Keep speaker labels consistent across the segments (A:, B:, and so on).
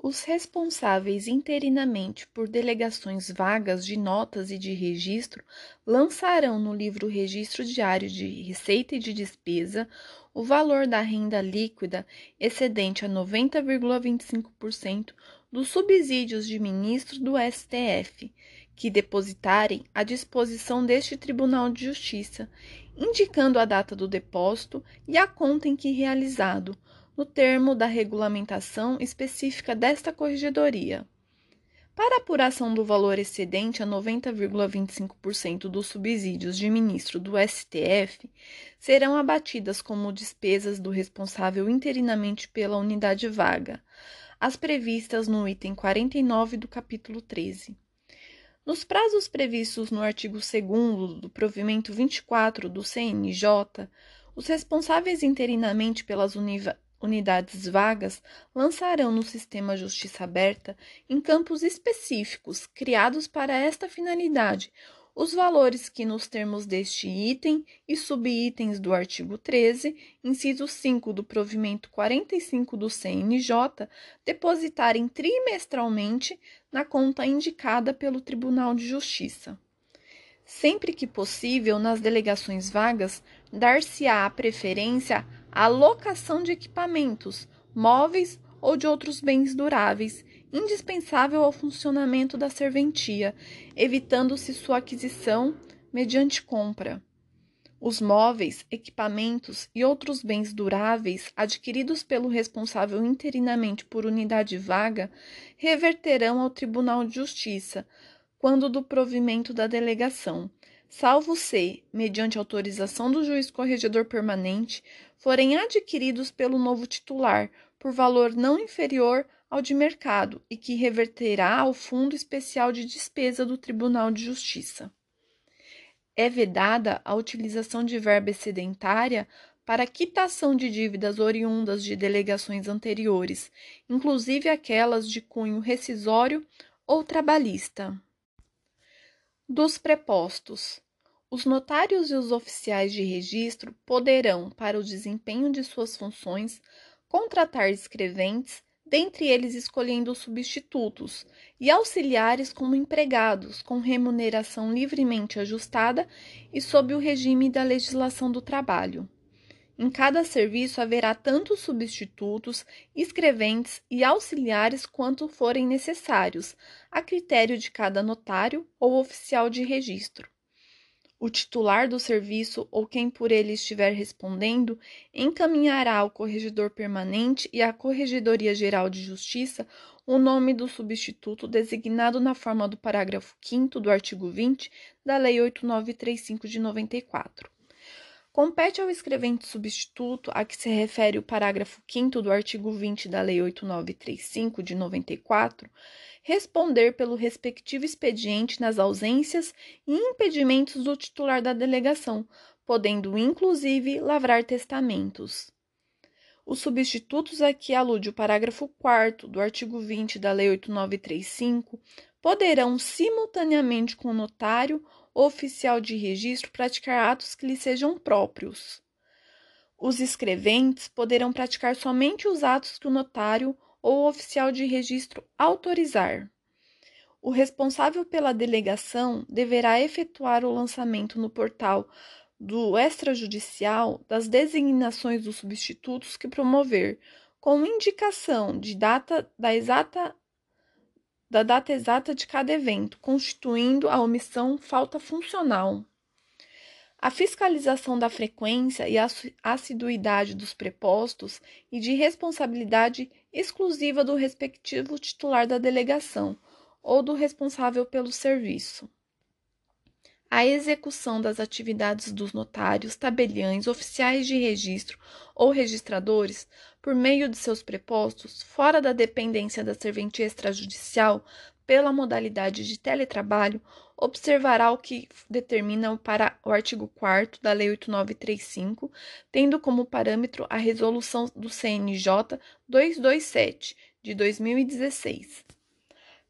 A: Os responsáveis interinamente por delegações vagas de notas e de registro lançarão no livro Registro Diário de Receita e de Despesa o valor da renda líquida excedente a 90,25% dos subsídios de ministro do STF, que depositarem à disposição deste Tribunal de Justiça, indicando a data do depósito e a conta em que realizado no termo da regulamentação específica desta corregedoria. Para apuração do valor excedente a 90,25% dos subsídios de ministro do STF, serão abatidas como despesas do responsável interinamente pela unidade vaga, as previstas no item 49 do capítulo 13. Nos prazos previstos no artigo 2 do provimento 24 do CNJ, os responsáveis interinamente pelas unidades vagas lançarão no sistema Justiça Aberta, em campos específicos criados para esta finalidade, os valores que, nos termos deste item e subitens do artigo 13, inciso 5 do provimento 45 do CNJ, depositarem trimestralmente na conta indicada pelo Tribunal de Justiça. Sempre que possível, nas delegações vagas, dar-se-á preferência à locação de equipamentos, móveis ou de outros bens duráveis, indispensável ao funcionamento da serventia, evitando-se sua aquisição mediante compra. Os móveis, equipamentos e outros bens duráveis adquiridos pelo responsável interinamente por unidade vaga reverterão ao Tribunal de Justiça, quando do provimento da delegação, salvo se, mediante autorização do juiz corregedor permanente, forem adquiridos pelo novo titular por valor não inferior ao de mercado e que reverterá ao Fundo Especial de Despesa do Tribunal de Justiça. É vedada a utilização de verba excedentária para quitação de dívidas oriundas de delegações anteriores, inclusive aquelas de cunho rescisório ou trabalhista. Dos prepostos. Os notários e os oficiais de registro poderão, para o desempenho de suas funções, contratar escreventes, dentre eles escolhendo substitutos, e auxiliares como empregados, com remuneração livremente ajustada e sob o regime da legislação do trabalho. Em cada serviço haverá tanto substitutos, escreventes e auxiliares quanto forem necessários, a critério de cada notário ou oficial de registro. O titular do serviço ou quem por ele estiver respondendo encaminhará ao corregedor permanente e à Corregedoria Geral de Justiça o nome do substituto designado na forma do parágrafo 5 do artigo 20 da Lei 8935 de 94. Compete ao escrevente substituto, a que se refere o parágrafo 5 do artigo 20 da Lei 8935 de 94, responder pelo respectivo expediente nas ausências e impedimentos do titular da delegação, podendo inclusive lavrar testamentos. Os substitutos a que alude o parágrafo 4 do artigo 20 da Lei 8935 poderão, simultaneamente com o notário oficial de registro praticar atos que lhe sejam próprios. Os escreventes poderão praticar somente os atos que o notário ou oficial de registro autorizar. O responsável pela delegação deverá efetuar o lançamento no portal do extrajudicial das designações dos substitutos que promover, com indicação de data da exata da data exata de cada evento, constituindo a omissão falta funcional. A fiscalização da frequência e assiduidade dos prepostos e de responsabilidade exclusiva do respectivo titular da delegação ou do responsável pelo serviço a execução das atividades dos notários, tabeliães, oficiais de registro ou registradores, por meio de seus prepostos, fora da dependência da serventia extrajudicial, pela modalidade de teletrabalho, observará o que determina para, o artigo 4 da Lei 8935, tendo como parâmetro a resolução do CNJ 227 de 2016.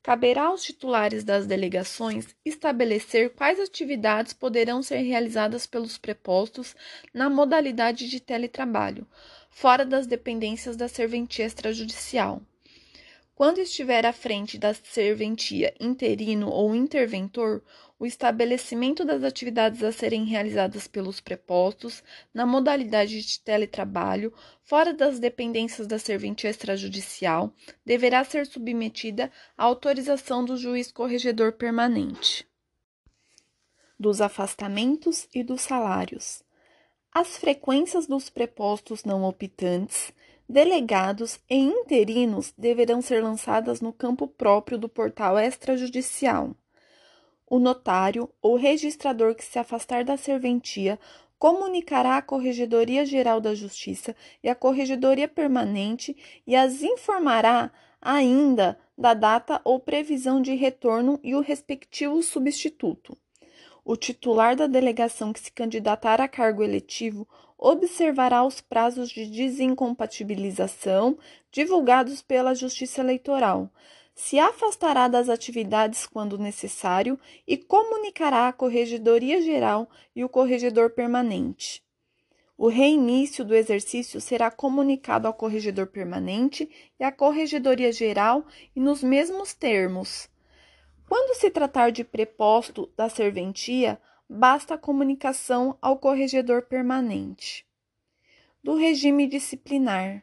A: Caberá aos titulares das delegações estabelecer quais atividades poderão ser realizadas pelos prepostos na modalidade de teletrabalho, fora das dependências da serventia extrajudicial. Quando estiver à frente da serventia interino ou interventor, o estabelecimento das atividades a serem realizadas pelos prepostos, na modalidade de teletrabalho, fora das dependências da serventia extrajudicial, deverá ser submetida à autorização do juiz corregedor permanente. Dos afastamentos e dos salários. As frequências dos prepostos não optantes Delegados e interinos deverão ser lançadas no campo próprio do portal extrajudicial. O notário ou registrador que se afastar da serventia comunicará à Corregedoria Geral da Justiça e à Corregedoria Permanente e as informará ainda da data ou previsão de retorno e o respectivo substituto. O titular da delegação que se candidatar a cargo eletivo observará os prazos de desincompatibilização divulgados pela Justiça Eleitoral, se afastará das atividades quando necessário e comunicará à Corregedoria Geral e o Corregedor Permanente. O reinício do exercício será comunicado ao Corregedor Permanente e à Corregedoria Geral e nos mesmos termos. Quando se tratar de preposto da serventia, basta a comunicação ao corregedor permanente. Do regime disciplinar.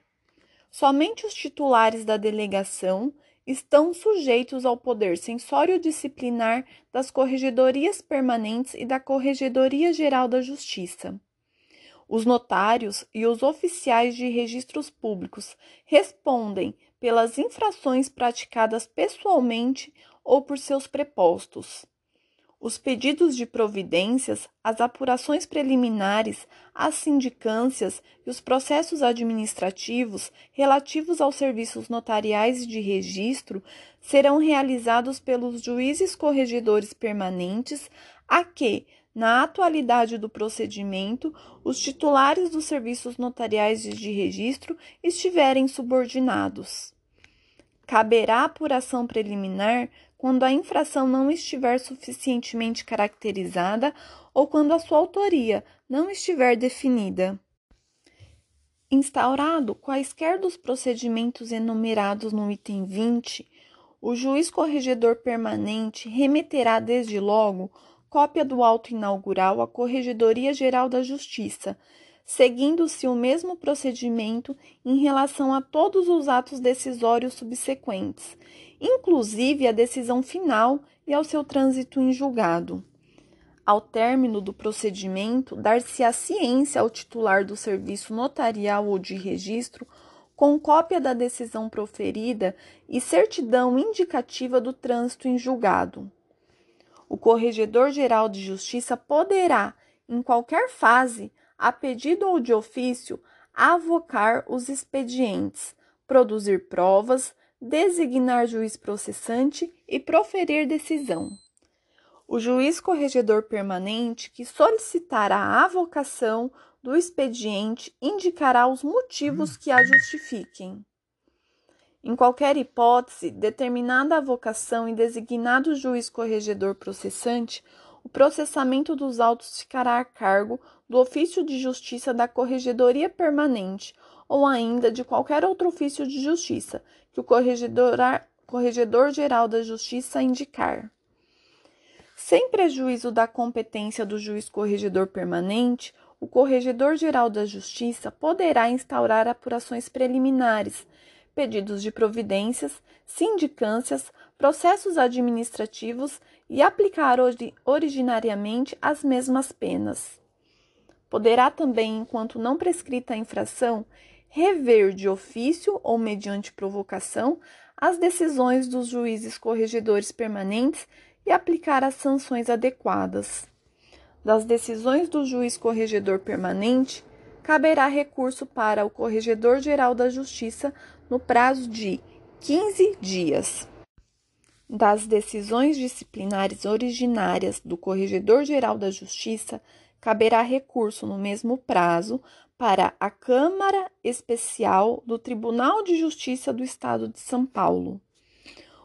A: Somente os titulares da delegação estão sujeitos ao poder censório disciplinar das corregedorias permanentes e da Corregedoria Geral da Justiça. Os notários e os oficiais de registros públicos respondem pelas infrações praticadas pessoalmente ou por seus prepostos os pedidos de providências, as apurações preliminares, as sindicâncias e os processos administrativos relativos aos serviços notariais e de registro serão realizados pelos juízes corregedores permanentes a que, na atualidade do procedimento, os titulares dos serviços notariais e de registro estiverem subordinados. Caberá apuração preliminar quando a infração não estiver suficientemente caracterizada ou quando a sua autoria não estiver definida. Instaurado quaisquer dos procedimentos enumerados no item 20, o juiz corregedor permanente remeterá desde logo cópia do auto inaugural à Corregedoria Geral da Justiça, seguindo-se o mesmo procedimento em relação a todos os atos decisórios subsequentes, inclusive a decisão final e ao seu trânsito em julgado. Ao término do procedimento, dar-se a ciência ao titular do serviço notarial ou de registro com cópia da decisão proferida e certidão indicativa do trânsito em julgado. O Corregedor-Geral de Justiça poderá, em qualquer fase, a pedido ou de ofício, avocar os expedientes, produzir provas, designar juiz processante e proferir decisão. O juiz corregedor permanente que solicitar a avocação do expediente indicará os motivos que a justifiquem. Em qualquer hipótese, determinada a avocação e designado juiz corregedor processante, o processamento dos autos ficará a cargo do ofício de justiça da Corregedoria Permanente ou ainda de qualquer outro ofício de justiça que o Corregedor-Geral da Justiça indicar. Sem prejuízo da competência do juiz corregedor permanente, o Corregedor-Geral da Justiça poderá instaurar apurações preliminares, pedidos de providências, sindicâncias, processos administrativos e aplicar originariamente as mesmas penas. Poderá também, enquanto não prescrita a infração, rever de ofício ou mediante provocação as decisões dos juízes corregedores permanentes e aplicar as sanções adequadas. Das decisões do juiz corregedor permanente, caberá recurso para o Corregedor Geral da Justiça no prazo de 15 dias. Das decisões disciplinares originárias do Corregedor Geral da Justiça, caberá recurso no mesmo prazo para a Câmara Especial do Tribunal de Justiça do Estado de São Paulo.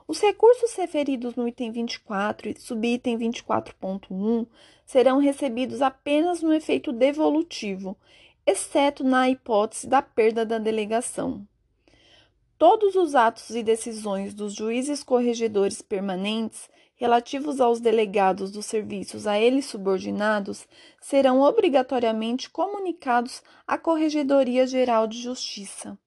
A: Os recursos referidos no item 24 e subitem 24.1 serão recebidos apenas no efeito devolutivo, exceto na hipótese da perda da delegação. Todos os atos e decisões dos juízes corregedores permanentes relativos aos delegados dos serviços a eles subordinados serão obrigatoriamente comunicados à Corregedoria Geral de Justiça.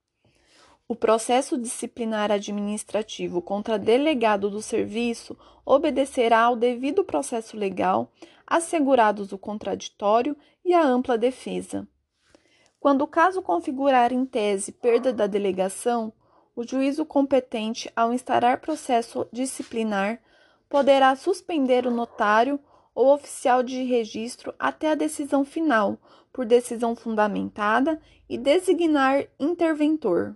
A: O processo disciplinar administrativo contra delegado do serviço obedecerá ao devido processo legal, assegurados o contraditório e a ampla defesa. Quando o caso configurar em tese perda da delegação, o juízo competente, ao instaurar processo disciplinar, poderá suspender o notário ou oficial de registro até a decisão final, por decisão fundamentada, e designar interventor.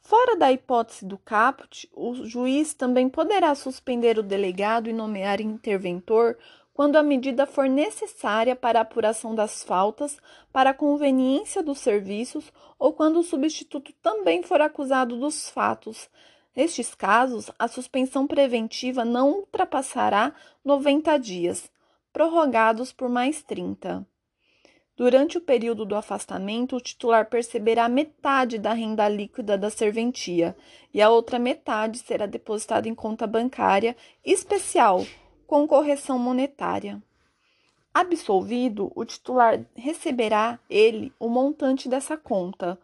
A: Fora da hipótese do caput, o juiz também poderá suspender o delegado e nomear interventor quando a medida for necessária para a apuração das faltas, para a conveniência dos serviços ou quando o substituto também for acusado dos fatos, Nestes casos, a suspensão preventiva não ultrapassará 90 dias, prorrogados por mais 30. Durante o período do afastamento, o titular perceberá metade da renda líquida da serventia e a outra metade será depositada em conta bancária especial com correção monetária. Absolvido, o titular receberá ele o montante dessa conta.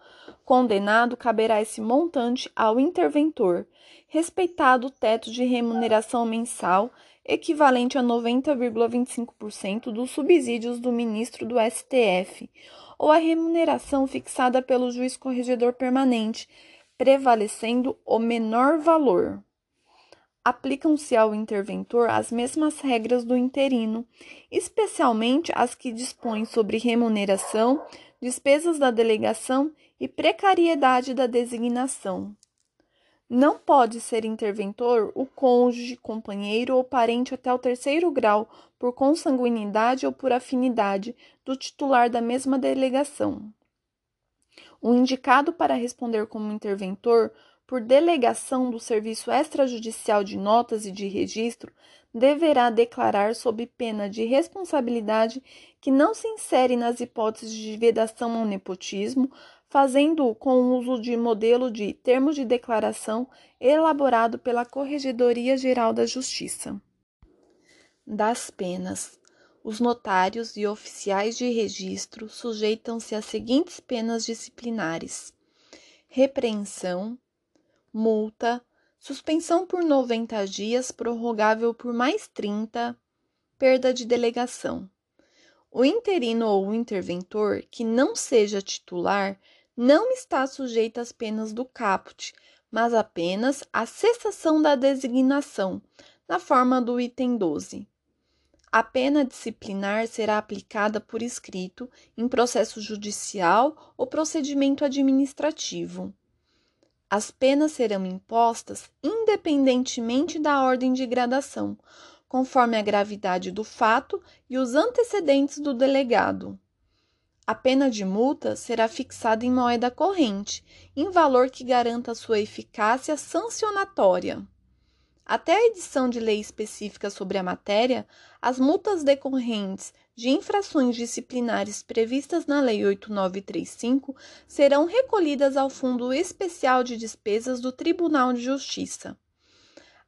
A: Condenado, caberá esse montante ao interventor, respeitado o teto de remuneração mensal equivalente a 90,25% dos subsídios do ministro do STF, ou a remuneração fixada pelo juiz corregedor permanente, prevalecendo o menor valor aplicam-se ao interventor as mesmas regras do interino, especialmente as que dispõem sobre remuneração, despesas da delegação e precariedade da designação. Não pode ser interventor o cônjuge, companheiro ou parente até o terceiro grau, por consanguinidade ou por afinidade, do titular da mesma delegação. O indicado para responder como interventor por delegação do Serviço Extrajudicial de Notas e de Registro, deverá declarar sob pena de responsabilidade que não se insere nas hipóteses de vedação ao nepotismo, fazendo-o com uso de modelo de termos de declaração elaborado pela Corregedoria Geral da Justiça. Das penas. Os notários e oficiais de registro sujeitam-se às seguintes penas disciplinares: repreensão, multa, suspensão por 90 dias, prorrogável por mais 30, perda de delegação. O interino ou interventor que não seja titular não está sujeito às penas do caput, mas apenas à cessação da designação, na forma do item 12. A pena disciplinar será aplicada por escrito em processo judicial ou procedimento administrativo. As penas serão impostas independentemente da ordem de gradação, conforme a gravidade do fato e os antecedentes do delegado. A pena de multa será fixada em moeda corrente, em valor que garanta sua eficácia sancionatória. Até a edição de lei específica sobre a matéria, as multas decorrentes de infrações disciplinares previstas na Lei 8935 serão recolhidas ao Fundo Especial de Despesas do Tribunal de Justiça.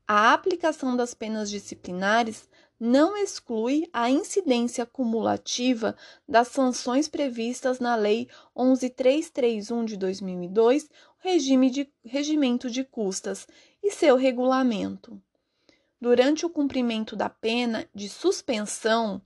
A: A aplicação das penas disciplinares não exclui a incidência cumulativa das sanções previstas na Lei 11331 de 2002, regime de regimento de custas e seu regulamento. Durante o cumprimento da pena de suspensão,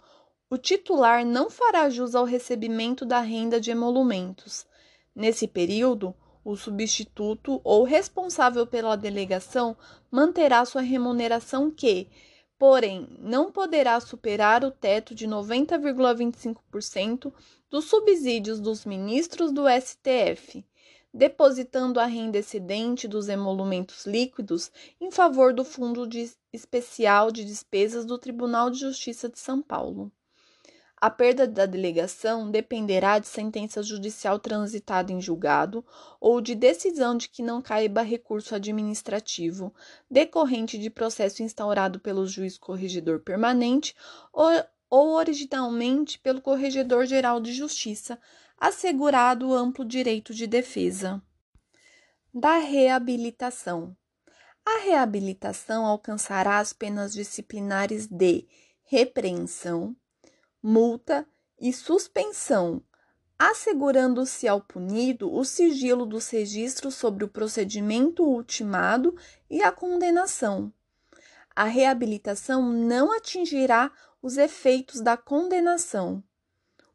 A: o titular não fará jus ao recebimento da renda de emolumentos. Nesse período, o substituto ou responsável pela delegação manterá sua remuneração que, porém, não poderá superar o teto de 90,25% dos subsídios dos ministros do STF, depositando a renda excedente dos emolumentos líquidos em favor do Fundo de Especial de Despesas do Tribunal de Justiça de São Paulo. A perda da delegação dependerá de sentença judicial transitada em julgado ou de decisão de que não caiba recurso administrativo decorrente de processo instaurado pelo juiz corregedor permanente ou, ou originalmente pelo Corregedor Geral de Justiça, assegurado o amplo direito de defesa. Da reabilitação. A reabilitação alcançará as penas disciplinares de repreensão, multa e suspensão, assegurando-se ao punido o sigilo dos registros sobre o procedimento ultimado e a condenação. A reabilitação não atingirá os efeitos da condenação.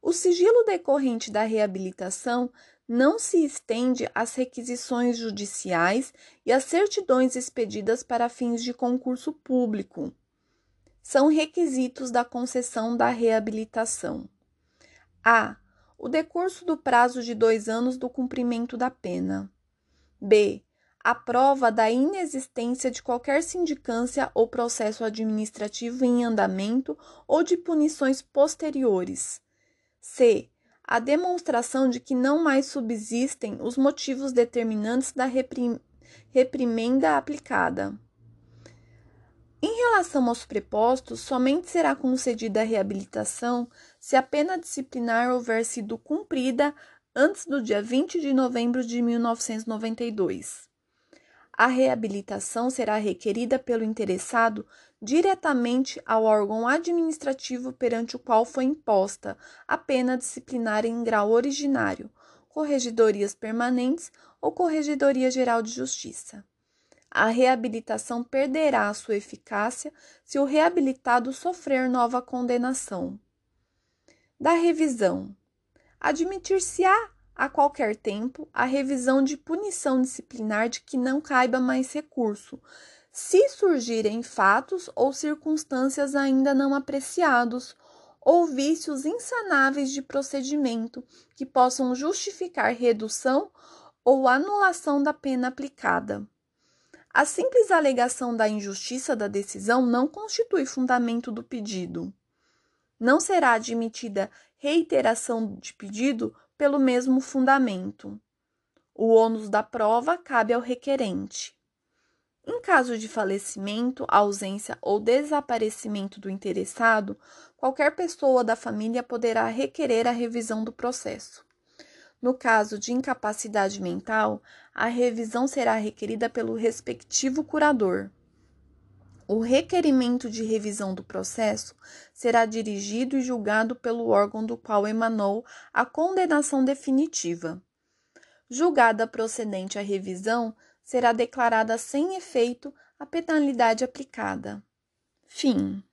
A: O sigilo decorrente da reabilitação não se estende às requisições judiciais e às certidões expedidas para fins de concurso público. São requisitos da concessão da reabilitação. A. O decurso do prazo de dois anos do cumprimento da pena. B. A prova da inexistência de qualquer sindicância ou processo administrativo em andamento ou de punições posteriores. C a demonstração de que não mais subsistem os motivos determinantes da reprim reprimenda aplicada. Em relação aos prepostos, somente será concedida a reabilitação se a pena disciplinar houver sido cumprida antes do dia 20 de novembro de 1992. A reabilitação será requerida pelo interessado diretamente ao órgão administrativo perante o qual foi imposta a pena disciplinar em grau originário, corregedorias permanentes ou Corregedoria Geral de Justiça. A reabilitação perderá sua eficácia se o reabilitado sofrer nova condenação. Da revisão. Admitir-se-á a qualquer tempo a revisão de punição disciplinar de que não caiba mais recurso, se surgirem fatos ou circunstâncias ainda não apreciados ou vícios insanáveis de procedimento que possam justificar redução ou anulação da pena aplicada. A simples alegação da injustiça da decisão não constitui fundamento do pedido. Não será admitida reiteração de pedido pelo mesmo fundamento. O ônus da prova cabe ao requerente. Em caso de falecimento, ausência ou desaparecimento do interessado, qualquer pessoa da família poderá requerer a revisão do processo. No caso de incapacidade mental, a revisão será requerida pelo respectivo curador. O requerimento de revisão do processo será dirigido e julgado pelo órgão do qual emanou a condenação definitiva. Julgada procedente a revisão, será declarada sem efeito a penalidade aplicada. Fim.